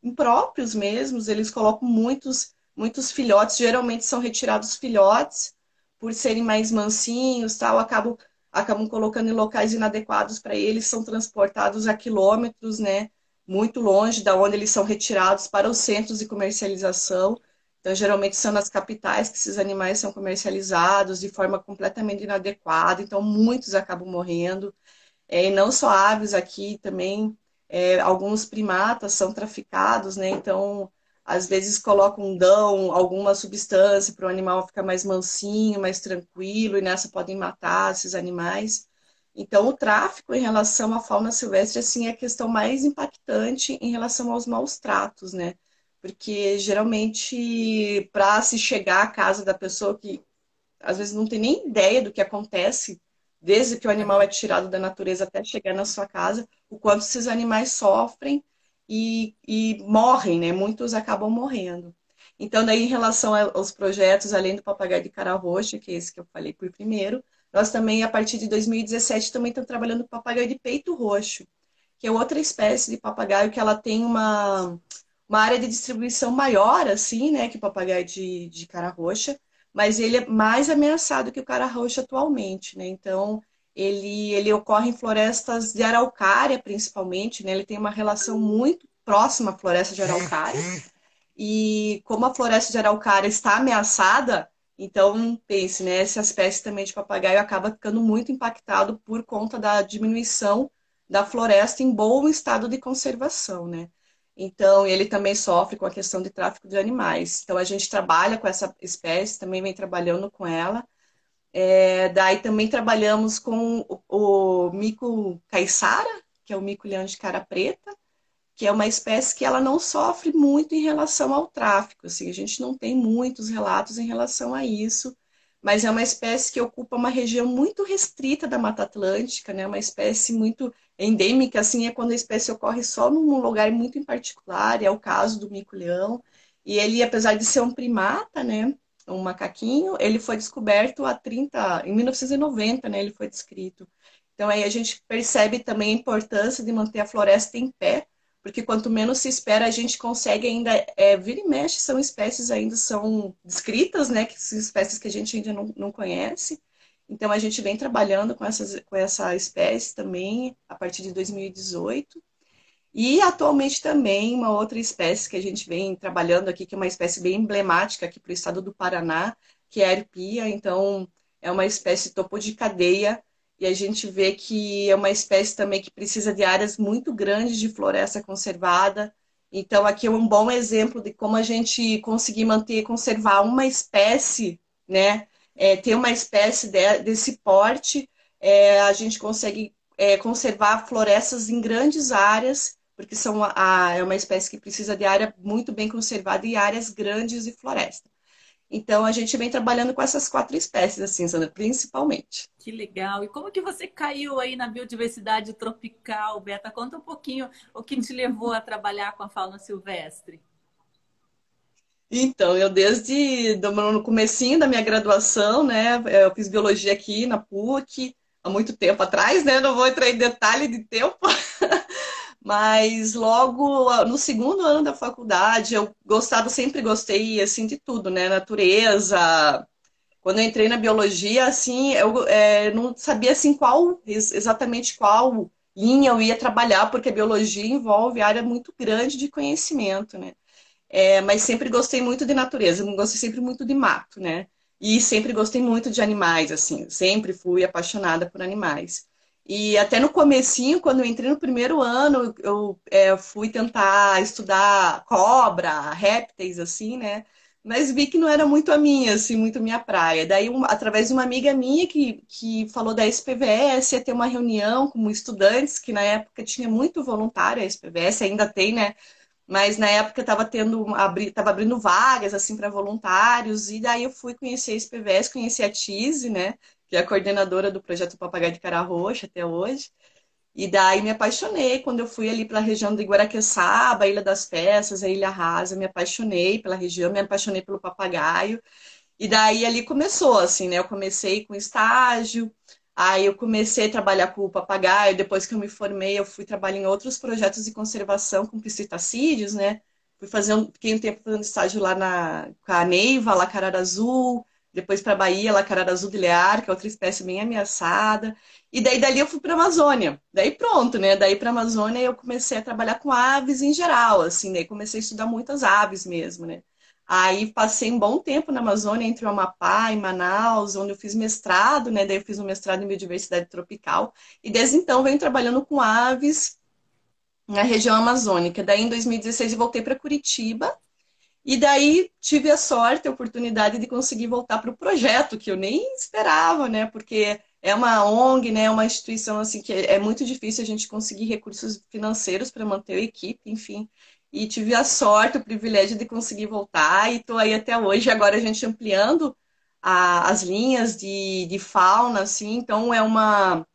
impróprios mesmos, eles colocam muitos muitos filhotes, geralmente são retirados filhotes, por serem mais mansinhos, tal, acabam acabam colocando em locais inadequados para eles, são transportados a quilômetros, né? Muito longe da onde eles são retirados para os centros de comercialização. Então, geralmente são nas capitais que esses animais são comercializados de forma completamente inadequada. Então, muitos acabam morrendo. É, e não só aves aqui, também é, alguns primatas são traficados, né? Então, às vezes colocam, dão alguma substância para o animal ficar mais mansinho, mais tranquilo, e nessa podem matar esses animais. Então, o tráfico em relação à fauna silvestre, assim, é a questão mais impactante em relação aos maus tratos, né? Porque, geralmente, para se chegar à casa da pessoa que, às vezes, não tem nem ideia do que acontece, desde que o animal é tirado da natureza até chegar na sua casa, o quanto esses animais sofrem e, e morrem, né? Muitos acabam morrendo. Então, daí, em relação aos projetos, além do papagaio de cara roxa, que é esse que eu falei por primeiro, nós também, a partir de 2017, também estamos trabalhando com papagaio de peito roxo, que é outra espécie de papagaio que ela tem uma, uma área de distribuição maior, assim, né, que o papagaio de, de cara roxa, mas ele é mais ameaçado que o cara roxa atualmente, né? Então, ele, ele ocorre em florestas de araucária, principalmente, né? Ele tem uma relação muito próxima à floresta de araucária. E como a floresta de araucária está ameaçada, então pense, né? Essa espécie também de papagaio acaba ficando muito impactado por conta da diminuição da floresta em bom estado de conservação, né? Então, ele também sofre com a questão de tráfico de animais. Então, a gente trabalha com essa espécie, também vem trabalhando com ela. É, daí também trabalhamos com o, o mico caiçara, que é o mico-leão de cara preta, que é uma espécie que ela não sofre muito em relação ao tráfico. Assim, a gente não tem muitos relatos em relação a isso, mas é uma espécie que ocupa uma região muito restrita da Mata Atlântica, né? Uma espécie muito endêmica, assim, é quando a espécie ocorre só num lugar muito em particular, é o caso do mico-leão. E ele, apesar de ser um primata, né? Um macaquinho, ele foi descoberto há 30, em 1990, né, ele foi descrito. Então aí a gente percebe também a importância de manter a floresta em pé, porque quanto menos se espera, a gente consegue ainda, é, vira e mexe, são espécies ainda são descritas, né, que são espécies que a gente ainda não, não conhece. Então a gente vem trabalhando com, essas, com essa espécie também a partir de 2018. E atualmente também uma outra espécie que a gente vem trabalhando aqui, que é uma espécie bem emblemática aqui para o estado do Paraná, que é a arpia. Então, é uma espécie topo de cadeia e a gente vê que é uma espécie também que precisa de áreas muito grandes de floresta conservada. Então, aqui é um bom exemplo de como a gente conseguir manter, conservar uma espécie, né? É, ter uma espécie de, desse porte, é, a gente consegue é, conservar florestas em grandes áreas porque são a, é uma espécie que precisa de área muito bem conservada e áreas grandes de floresta. Então a gente vem trabalhando com essas quatro espécies, assim, Sandra, principalmente.
Que legal! E como que você caiu aí na biodiversidade tropical, Beta? Conta um pouquinho o que te levou a trabalhar com a fauna silvestre.
Então, eu desde no comecinho da minha graduação, né, eu fiz biologia aqui na PUC, há muito tempo atrás, né, não vou entrar em detalhe de tempo, Mas logo no segundo ano da faculdade, eu gostava, sempre gostei assim de tudo, né? Natureza. Quando eu entrei na biologia, assim, eu é, não sabia assim qual exatamente qual linha eu ia trabalhar, porque a biologia envolve área muito grande de conhecimento, né? É, mas sempre gostei muito de natureza, gostei sempre muito de mato, né? E sempre gostei muito de animais, assim, sempre fui apaixonada por animais. E até no comecinho, quando eu entrei no primeiro ano, eu é, fui tentar estudar cobra, répteis, assim, né? Mas vi que não era muito a minha, assim, muito a minha praia. Daí, um, através de uma amiga minha que, que falou da SPVS, ia ter uma reunião com estudantes, que na época tinha muito voluntário a SPVS, ainda tem, né? Mas na época estava tendo, abri, tava abrindo vagas, assim, para voluntários, e daí eu fui conhecer a SPVS, conheci a Tise, né? Que é a coordenadora do projeto Papagaio de Cara Roxa até hoje. E daí me apaixonei quando eu fui ali para a região de Guaraqueçaba, Ilha das Peças, a Ilha Rasa, me apaixonei pela região, me apaixonei pelo papagaio. E daí ali começou, assim, né? Eu comecei com estágio, aí eu comecei a trabalhar com o papagaio, depois que eu me formei, eu fui trabalhar em outros projetos de conservação com psitacídeos, né? Fui fazer um, fiquei um tempo fazendo estágio lá na, com a Neiva, lá Carara Azul, depois para Bahia, lacarada azul do Lear, que é outra espécie bem ameaçada. E daí dali eu fui para a Amazônia. Daí pronto, né? Daí para a Amazônia eu comecei a trabalhar com aves em geral, assim, daí comecei a estudar muitas aves mesmo, né? Aí passei um bom tempo na Amazônia, entre o Amapá e Manaus, onde eu fiz mestrado, né? Daí eu fiz um mestrado em biodiversidade tropical. E desde então venho trabalhando com aves na região amazônica. Daí em 2016 eu voltei para Curitiba. E daí tive a sorte, a oportunidade de conseguir voltar para o projeto, que eu nem esperava, né? Porque é uma ONG, né? Uma instituição assim que é muito difícil a gente conseguir recursos financeiros para manter a equipe, enfim e tive a sorte, o privilégio de conseguir voltar e estou aí até hoje. Agora a gente ampliando a, as linhas de, de fauna, assim, então é uma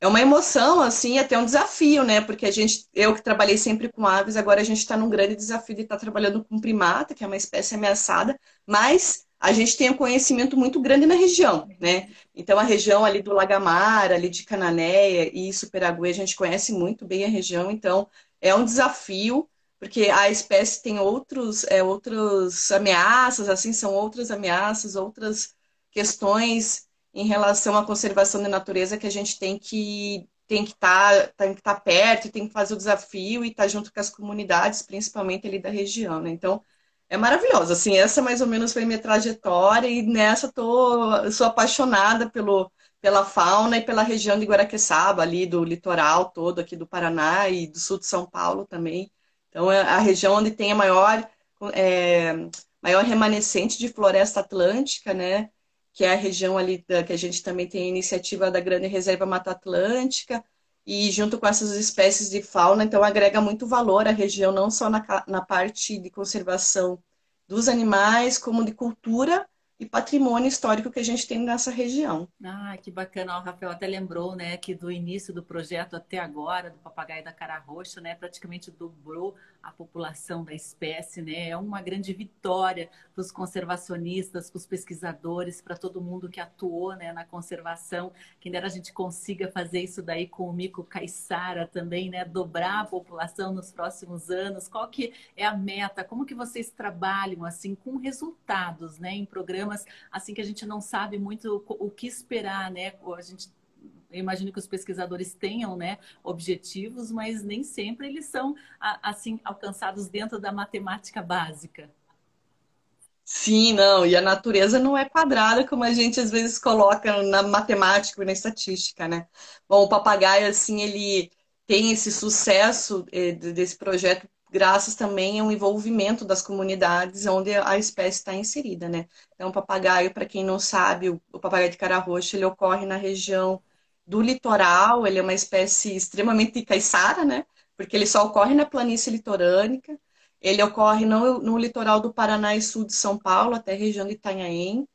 é uma emoção, assim, até um desafio, né? Porque a gente, eu que trabalhei sempre com aves, agora a gente está num grande desafio de estar tá trabalhando com primata, que é uma espécie ameaçada, mas a gente tem um conhecimento muito grande na região, né? Então a região ali do Lagamar, ali de Cananéia e Superagüe, a gente conhece muito bem a região, então é um desafio porque a espécie tem outros, é, outras ameaças, assim, são outras ameaças, outras questões em relação à conservação da natureza que a gente tem que tem que estar tá, tem que tá perto, tem que fazer o desafio e estar tá junto com as comunidades, principalmente ali da região, né? Então, é maravilhoso. Assim, essa mais ou menos foi minha trajetória e nessa tô, sou apaixonada pelo, pela fauna e pela região de Guaraqueçaba, ali do litoral todo aqui do Paraná e do sul de São Paulo também. Então, é a região onde tem a maior, é, maior remanescente de floresta atlântica, né? Que é a região ali da, que a gente também tem a iniciativa da Grande Reserva Mata Atlântica, e junto com essas espécies de fauna, então agrega muito valor à região, não só na, na parte de conservação dos animais, como de cultura e patrimônio histórico que a gente tem nessa região.
Ah, que bacana. O Rafael até lembrou, né, que do início do projeto até agora, do papagaio da cara roxa, né, praticamente dobrou a população da espécie, né? É uma grande vitória para os conservacionistas, para os pesquisadores, para todo mundo que atuou, né, na conservação. Quem dera a gente consiga fazer isso daí com o mico caiçara também, né, dobrar a população nos próximos anos. Qual que é a meta? Como que vocês trabalham assim com resultados, né, em programas assim que a gente não sabe muito o que esperar, né? A gente eu imagino que os pesquisadores tenham né, objetivos, mas nem sempre eles são assim alcançados dentro da matemática básica.
Sim, não, e a natureza não é quadrada como a gente às vezes coloca na matemática e na estatística, né? Bom, o papagaio, assim, ele tem esse sucesso eh, desse projeto graças também ao envolvimento das comunidades onde a espécie está inserida, né? Então, o papagaio, para quem não sabe, o papagaio de cara roxa, ele ocorre na região do litoral, ele é uma espécie extremamente caiçara, né? Porque ele só ocorre na planície litorânica, ele ocorre no, no litoral do Paraná e sul de São Paulo, até a região de Itanhaém,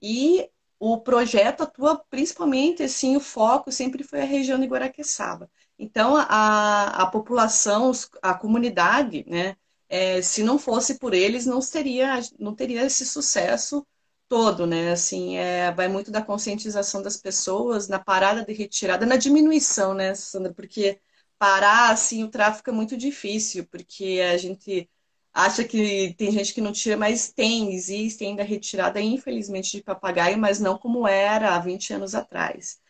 e o projeto atua principalmente, assim, o foco sempre foi a região de Guaraqueçaba. Então, a, a população, a comunidade, né, é, se não fosse por eles, não teria, não teria esse sucesso todo, né? Assim, é, vai muito da conscientização das pessoas na parada de retirada, na diminuição, né, Sandra? Porque parar, assim, o tráfico é muito difícil, porque a gente acha que tem gente que não tira, mas tem, existe ainda retirada, infelizmente, de papagaio, mas não como era há 20 anos atrás.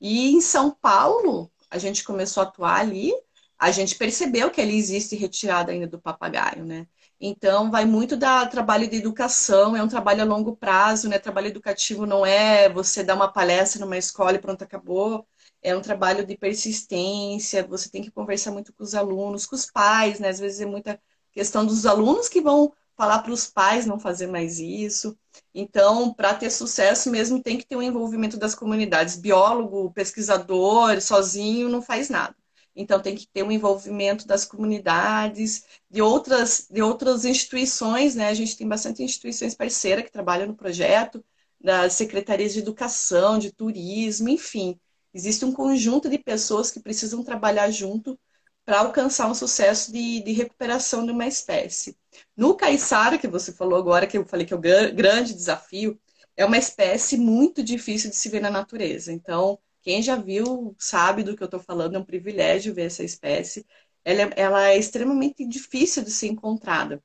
E em São Paulo, a gente começou a atuar ali, a gente percebeu que ali existe retirada ainda do papagaio, né? Então, vai muito da trabalho de educação, é um trabalho a longo prazo, né? Trabalho educativo não é você dar uma palestra numa escola e pronto, acabou. É um trabalho de persistência, você tem que conversar muito com os alunos, com os pais, né? Às vezes é muita questão dos alunos que vão falar para os pais não fazer mais isso. Então, para ter sucesso mesmo, tem que ter o um envolvimento das comunidades. Biólogo, pesquisador, sozinho, não faz nada. Então tem que ter um envolvimento das comunidades, de outras, de outras instituições, né? A gente tem bastante instituições parceiras que trabalham no projeto, das secretarias de educação, de turismo, enfim. Existe um conjunto de pessoas que precisam trabalhar junto para alcançar um sucesso de, de, recuperação de uma espécie. No caiçara, que você falou agora, que eu falei que é o grande desafio, é uma espécie muito difícil de se ver na natureza. Então, quem já viu sabe do que eu estou falando, é um privilégio ver essa espécie. Ela é, ela é extremamente difícil de ser encontrada.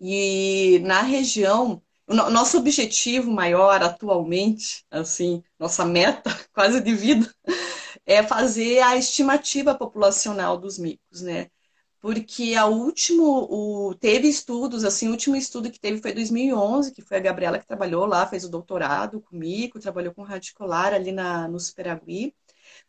E na região, o nosso objetivo maior atualmente, assim, nossa meta quase de vida, é fazer a estimativa populacional dos micos, né? Porque a último, o, teve estudos, assim, o último estudo que teve foi 2011, que foi a Gabriela que trabalhou lá, fez o doutorado comigo, trabalhou com radicular ali na, no Superagui.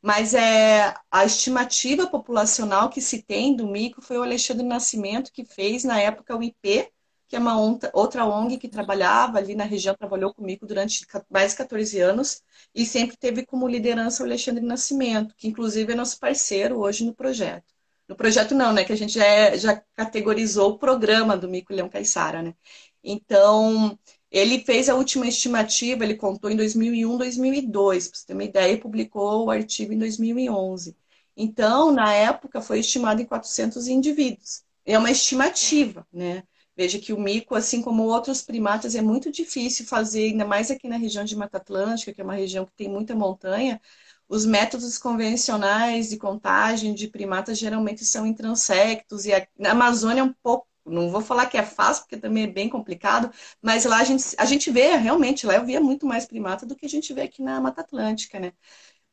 Mas é, a estimativa populacional que se tem do mico foi o Alexandre Nascimento que fez, na época, o IP, que é uma outra ONG que trabalhava ali na região, trabalhou comigo durante mais de 14 anos e sempre teve como liderança o Alexandre Nascimento, que inclusive é nosso parceiro hoje no projeto. No projeto não, né? Que a gente já, é, já categorizou o programa do Mico Leão Caixara, né? Então, ele fez a última estimativa, ele contou em 2001, 2002, para você ter uma ideia, publicou o artigo em 2011. Então, na época, foi estimado em 400 indivíduos. É uma estimativa, né? Veja que o mico, assim como outros primatas, é muito difícil fazer, ainda mais aqui na região de Mata Atlântica, que é uma região que tem muita montanha. Os métodos convencionais de contagem de primatas geralmente são intransectos, e a, na Amazônia é um pouco, não vou falar que é fácil, porque também é bem complicado, mas lá a gente, a gente vê, realmente, lá eu via muito mais primata do que a gente vê aqui na Mata Atlântica, né?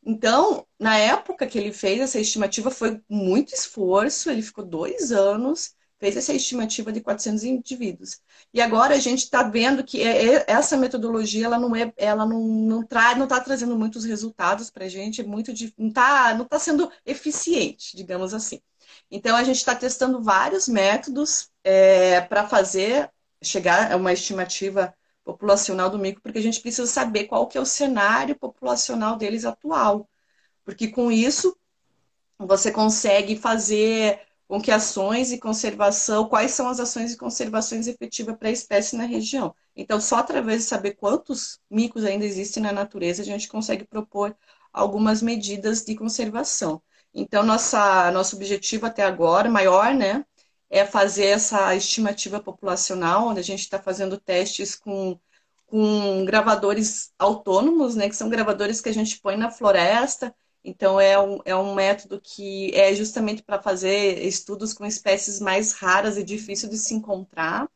Então, na época que ele fez essa estimativa, foi muito esforço, ele ficou dois anos fez essa estimativa de 400 indivíduos. E agora a gente está vendo que é, é, essa metodologia ela não é, ela não, não traz, não está trazendo muitos resultados para a gente, é muito não está não tá sendo eficiente, digamos assim. Então a gente está testando vários métodos é, para fazer chegar a uma estimativa populacional do mico, porque a gente precisa saber qual que é o cenário populacional deles atual, porque com isso você consegue fazer com que ações e conservação, quais são as ações e conservações efetivas para a espécie na região. Então, só através de saber quantos micos ainda existem na natureza, a gente consegue propor algumas medidas de conservação. Então, nossa, nosso objetivo até agora, maior, né, é fazer essa estimativa populacional, onde a gente está fazendo testes com, com gravadores autônomos, né, que são gravadores que a gente põe na floresta, então, é um, é um método que é justamente para fazer estudos com espécies mais raras e difíceis de se encontrar.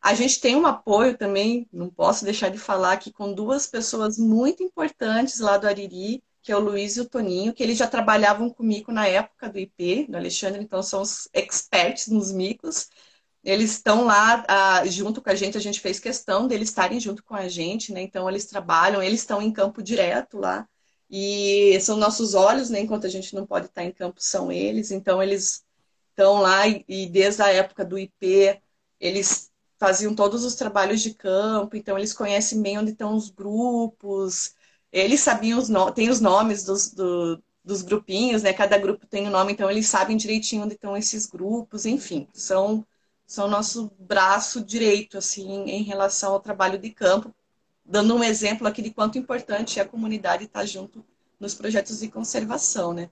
A gente tem um apoio também, não posso deixar de falar aqui, com duas pessoas muito importantes lá do Ariri, que é o Luiz e o Toninho, que eles já trabalhavam comigo na época do IP, do Alexandre, então são os experts nos micos. Eles estão lá ah, junto com a gente, a gente fez questão deles estarem junto com a gente, né? Então eles trabalham, eles estão em campo direto lá e são nossos olhos, né? Enquanto a gente não pode estar em campo, são eles. Então, eles estão lá e, e desde a época do IP, eles faziam todos os trabalhos de campo, então eles conhecem bem onde estão os grupos, eles sabiam os tem os nomes dos, do, dos grupinhos, né? Cada grupo tem um nome, então eles sabem direitinho onde estão esses grupos, enfim, são são nosso braço direito assim em relação ao trabalho de campo, dando um exemplo aqui de quanto importante é a comunidade estar junto nos projetos de conservação, né?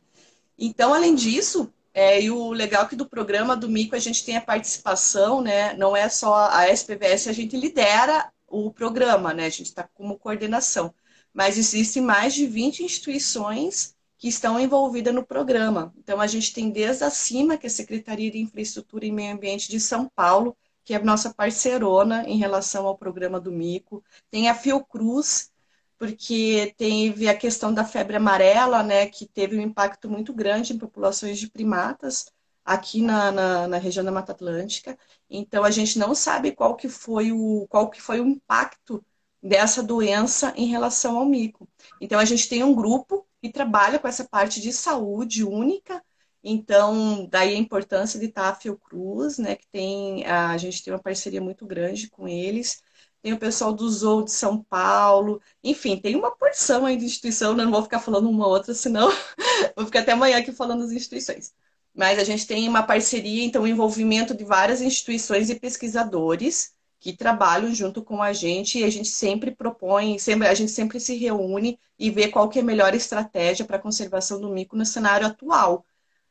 Então, além disso, é, e o legal é que do programa do Mico a gente tem a participação, né? Não é só a SPVS, a gente lidera o programa, né? A gente está como coordenação. Mas existem mais de 20 instituições que estão envolvidas no programa. Então, a gente tem desde acima, que é a Secretaria de Infraestrutura e Meio Ambiente de São Paulo, que é nossa parceirona em relação ao programa do Mico. Tem a Fiocruz, porque teve a questão da febre amarela, né, que teve um impacto muito grande em populações de primatas aqui na, na, na, região da Mata Atlântica. Então a gente não sabe qual que foi o qual que foi o impacto dessa doença em relação ao mico. Então a gente tem um grupo que trabalha com essa parte de saúde única então, daí a importância de estar a Fiocruz, né, que tem, a gente tem uma parceria muito grande com eles. Tem o pessoal do Zoo de São Paulo, enfim, tem uma porção aí de instituição, né? não vou ficar falando uma outra, senão vou ficar até amanhã aqui falando das instituições. Mas a gente tem uma parceria, então, o envolvimento de várias instituições e pesquisadores que trabalham junto com a gente e a gente sempre propõe, sempre, a gente sempre se reúne e vê qual que é a melhor estratégia para a conservação do mico no cenário atual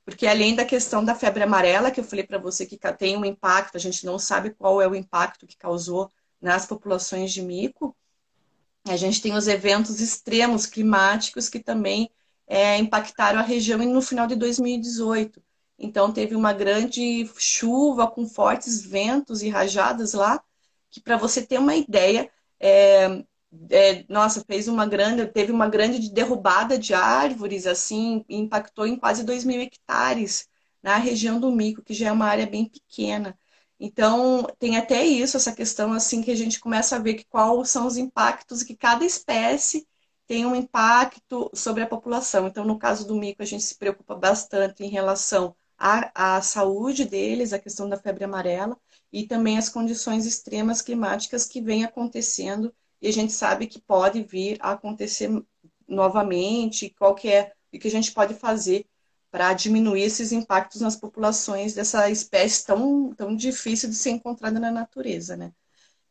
porque além da questão da febre amarela, que eu falei para você que tem um impacto, a gente não sabe qual é o impacto que causou nas populações de mico, a gente tem os eventos extremos climáticos que também é, impactaram a região no final de 2018. Então, teve uma grande chuva com fortes ventos e rajadas lá, que para você ter uma ideia, é, é, nossa, fez uma grande, teve uma grande derrubada de árvores, assim, impactou em quase 2 mil hectares na região do Mico, que já é uma área bem pequena. Então, tem até isso, essa questão, assim, que a gente começa a ver que quais são os impactos que cada espécie tem um impacto sobre a população. Então, no caso do mico, a gente se preocupa bastante em relação à, à saúde deles, a questão da febre amarela e também as condições extremas climáticas que vêm acontecendo e a gente sabe que pode vir a acontecer novamente, qual que é o que a gente pode fazer para diminuir esses impactos nas populações dessa espécie tão, tão difícil de ser encontrada na natureza, né?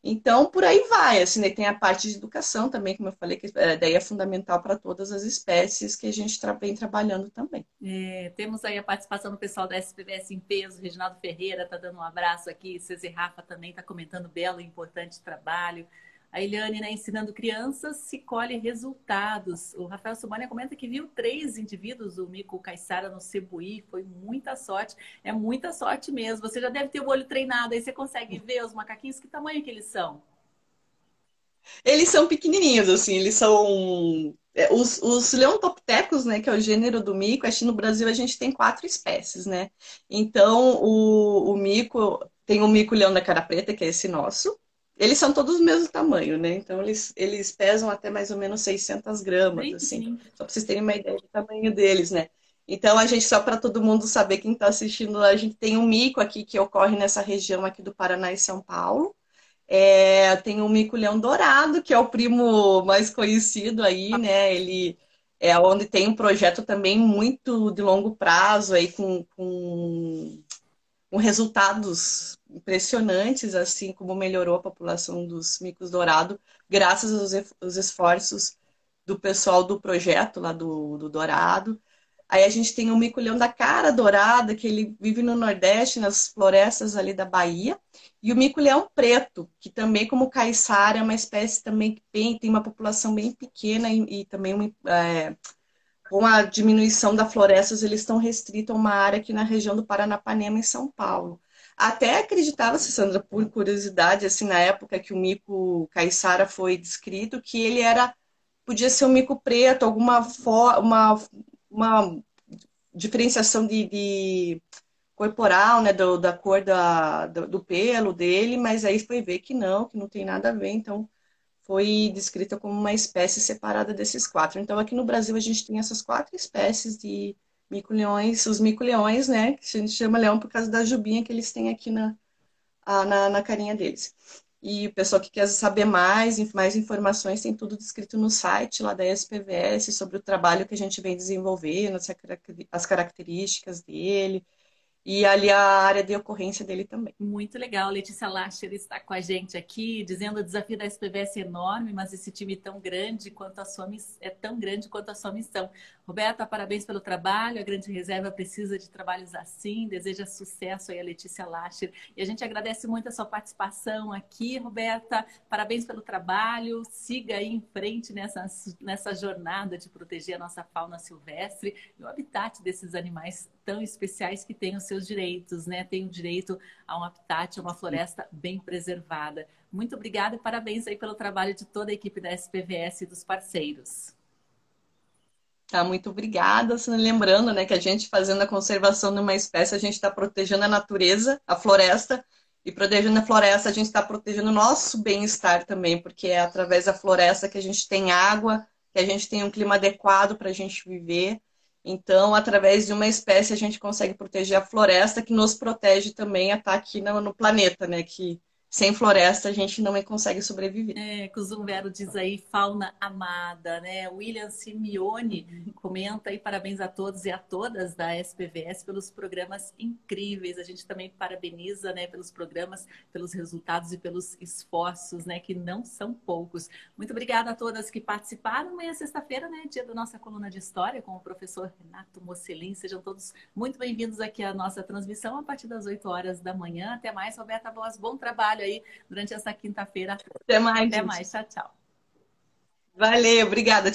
Então, por aí vai, assim, né? tem a parte de educação também, como eu falei, que é, daí é fundamental para todas as espécies que a gente vem trabalhando também.
É, temos aí a participação do pessoal da SPVS em peso, Reginaldo Ferreira está dando um abraço aqui, Cezê Rafa também está comentando belo e importante trabalho. A Eliane, né, ensinando crianças, se colhe resultados. O Rafael Subania comenta que viu três indivíduos, o Mico Caissara no Cebuí, foi muita sorte. É muita sorte mesmo. Você já deve ter o olho treinado, aí você consegue ver os macaquinhos, que tamanho que eles são?
Eles são pequenininhos, assim, eles são... É, os, os leontoptecos, né, que é o gênero do mico, acho que no Brasil a gente tem quatro espécies, né? Então, o, o mico, tem o mico-leão da cara preta, que é esse nosso, eles são todos do mesmo tamanho, né? Então, eles, eles pesam até mais ou menos 600 gramas, sim, assim. Sim. Só para vocês terem uma ideia do tamanho deles, né? Então, a gente, só para todo mundo saber, quem está assistindo, a gente tem um mico aqui que ocorre nessa região aqui do Paraná e São Paulo. É, tem o mico-leão dourado, que é o primo mais conhecido aí, né? Ele é onde tem um projeto também muito de longo prazo aí com, com, com resultados impressionantes, assim como melhorou a população dos micos dourado, graças aos esforços do pessoal do projeto lá do, do Dourado. Aí a gente tem o mico-leão da cara dourada, que ele vive no Nordeste, nas florestas ali da Bahia. E o mico-leão preto, que também, como caiçara, é uma espécie também que tem, tem uma população bem pequena e, e também uma, é, com a diminuição da florestas, eles estão restritos a uma área aqui na região do Paranapanema, em São Paulo. Até acreditava, Sandra, por curiosidade, assim, na época que o mico caiçara foi descrito, que ele era, podia ser um mico preto, alguma uma, uma diferenciação de, de corporal, né, do, da cor da, do, do, pelo dele, mas aí foi ver que não, que não tem nada a ver, então foi descrita como uma espécie separada desses quatro. Então aqui no Brasil a gente tem essas quatro espécies de mico-leões, os mico-leões, né? Que a gente chama leão por causa da jubinha que eles têm aqui na, na, na carinha deles. E o pessoal que quer saber mais, mais informações, tem tudo descrito no site lá da SPVS sobre o trabalho que a gente vem desenvolvendo, as características dele, e ali a área de ocorrência dele também.
Muito legal. Letícia Lacher está com a gente aqui, dizendo o desafio da SPVS é enorme, mas esse time tão grande quanto a sua é tão grande quanto a sua missão. Roberta, parabéns pelo trabalho. A Grande Reserva precisa de trabalhos assim. Deseja sucesso aí a Letícia Lacher. E a gente agradece muito a sua participação aqui, Roberta. Parabéns pelo trabalho. Siga aí em frente nessa, nessa jornada de proteger a nossa fauna silvestre e o habitat desses animais tão especiais que têm os seus direitos, né? Tem o direito a um habitat, a uma floresta bem preservada. Muito obrigada e parabéns aí pelo trabalho de toda a equipe da SPVS e dos parceiros.
Tá, muito obrigada. Lembrando né, que a gente fazendo a conservação de uma espécie, a gente está protegendo a natureza, a floresta, e protegendo a floresta, a gente está protegendo o nosso bem-estar também, porque é através da floresta que a gente tem água, que a gente tem um clima adequado para a gente viver. Então, através de uma espécie, a gente consegue proteger a floresta, que nos protege também a estar aqui no, no planeta, né? Que sem floresta a gente não consegue sobreviver.
É, Cuzumvero diz aí, fauna amada, né? William Simeone comenta aí, parabéns a todos e a todas da SPVS pelos programas incríveis. A gente também parabeniza, né, pelos programas, pelos resultados e pelos esforços, né, que não são poucos. Muito obrigada a todas que participaram. Amanhã, sexta-feira, né, dia da nossa coluna de história com o professor Renato Mocelin. Sejam todos muito bem-vindos aqui à nossa transmissão a partir das 8 horas da manhã. Até mais, Roberta Voz. Bom trabalho aí durante essa quinta-feira.
Até mais.
Até mais. Tchau, tchau.
Valeu, obrigada. Tchau.